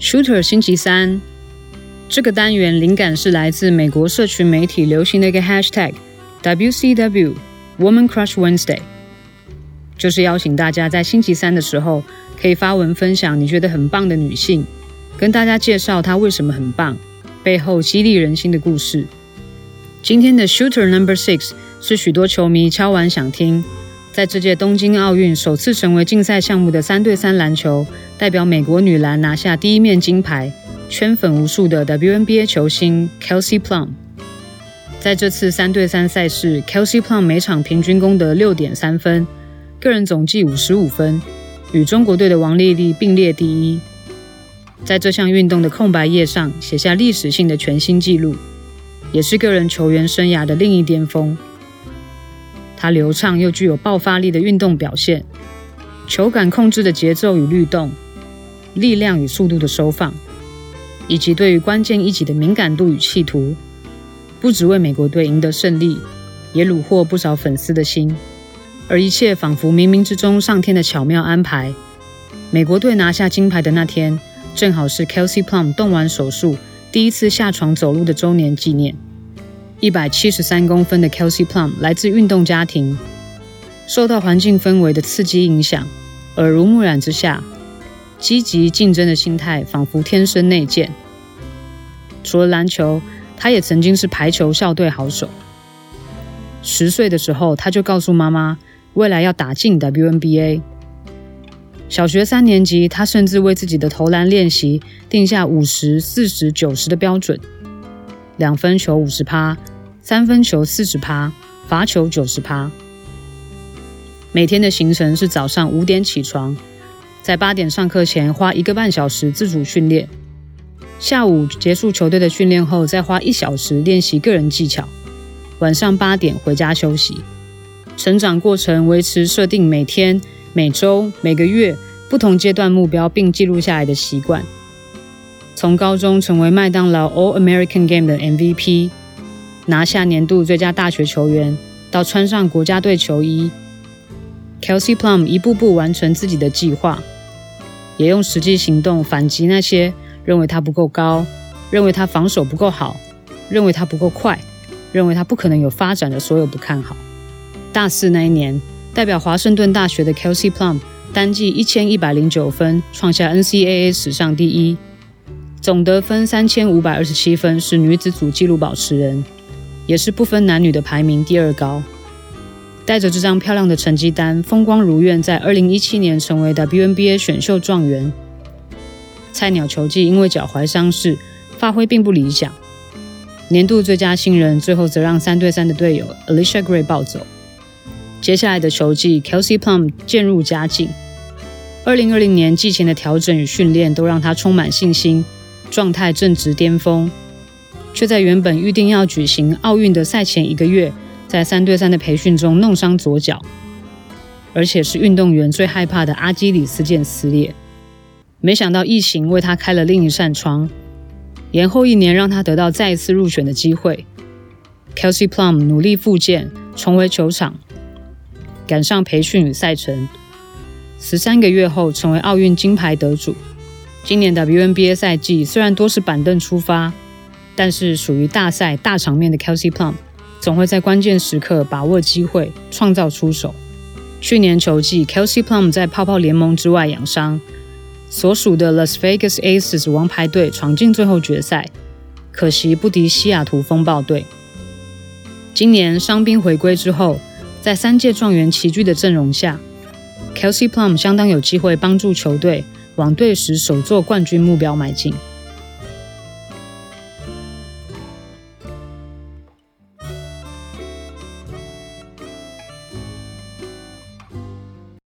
Shooter 星期三，这个单元灵感是来自美国社群媒体流行的一个 Hashtag WCW Woman Crush Wednesday，就是邀请大家在星期三的时候可以发文分享你觉得很棒的女性，跟大家介绍她为什么很棒，背后激励人心的故事。今天的 Shooter Number Six 是许多球迷敲完想听。在这届东京奥运首次成为竞赛项目的三对三篮球，代表美国女篮拿下第一面金牌，圈粉无数的 WNBA 球星 Kelsey Plum。在这次三对三赛事，Kelsey Plum 每场平均攻得六点三分，个人总计五十五分，与中国队的王丽丽并列第一。在这项运动的空白页上写下历史性的全新纪录，也是个人球员生涯的另一巅峰。他流畅又具有爆发力的运动表现，球感控制的节奏与律动，力量与速度的收放，以及对于关键一击的敏感度与企图，不只为美国队赢得胜利，也虏获不少粉丝的心。而一切仿佛冥冥之中上天的巧妙安排。美国队拿下金牌的那天，正好是 Kelsey Plum 动完手术第一次下床走路的周年纪念。一百七十三公分的 Kelsey Plum 来自运动家庭，受到环境氛围的刺激影响，耳濡目染之下，积极竞争的心态仿佛天生内建。除了篮球，他也曾经是排球校队好手。十岁的时候，他就告诉妈妈，未来要打进 WNBA。小学三年级，他甚至为自己的投篮练习定下五十、四十、九十的标准。两分球五十趴，三分球四十趴，罚球九十趴。每天的行程是早上五点起床，在八点上课前花一个半小时自主训练，下午结束球队的训练后再花一小时练习个人技巧，晚上八点回家休息。成长过程维持设定每天、每周、每个月不同阶段目标，并记录下来的习惯。从高中成为麦当劳 All American Game 的 MVP，拿下年度最佳大学球员，到穿上国家队球衣，Kelsey Plum 一步步完成自己的计划，也用实际行动反击那些认为他不够高、认为他防守不够好、认为他不够快、认为他不可能有发展的所有不看好。大四那一年，代表华盛顿大学的 Kelsey Plum 单季一千一百零九分，创下 NCAA 史上第一。总得分三千五百二十七分，是女子组纪录保持人，也是不分男女的排名第二高。带着这张漂亮的成绩单，风光如愿，在二零一七年成为 WNBA 选秀状元。菜鸟球技因为脚踝伤势，发挥并不理想。年度最佳新人最后则让三对三的队友 Alicia Gray 抱走。接下来的球季，Kelsey Plum 渐入佳境。二零二零年季前的调整与训练都让他充满信心。状态正值巅峰，却在原本预定要举行奥运的赛前一个月，在三对三的培训中弄伤左脚，而且是运动员最害怕的阿基里斯腱撕裂。没想到疫情为他开了另一扇窗，延后一年让他得到再一次入选的机会。Kelsey Plum 努力复健，重回球场，赶上培训与赛程，十三个月后成为奥运金牌得主。今年 WNBA 赛季虽然多是板凳出发，但是属于大赛大场面的 Kelsey Plum 总会在关键时刻把握机会，创造出手。去年球季，Kelsey Plum 在泡泡联盟之外养伤，所属的 Las Vegas Aces 王牌队闯进最后决赛，可惜不敌西雅图风暴队。今年伤兵回归之后，在三届状元齐聚的阵容下，Kelsey Plum 相当有机会帮助球队。往队时首座冠军目标迈进。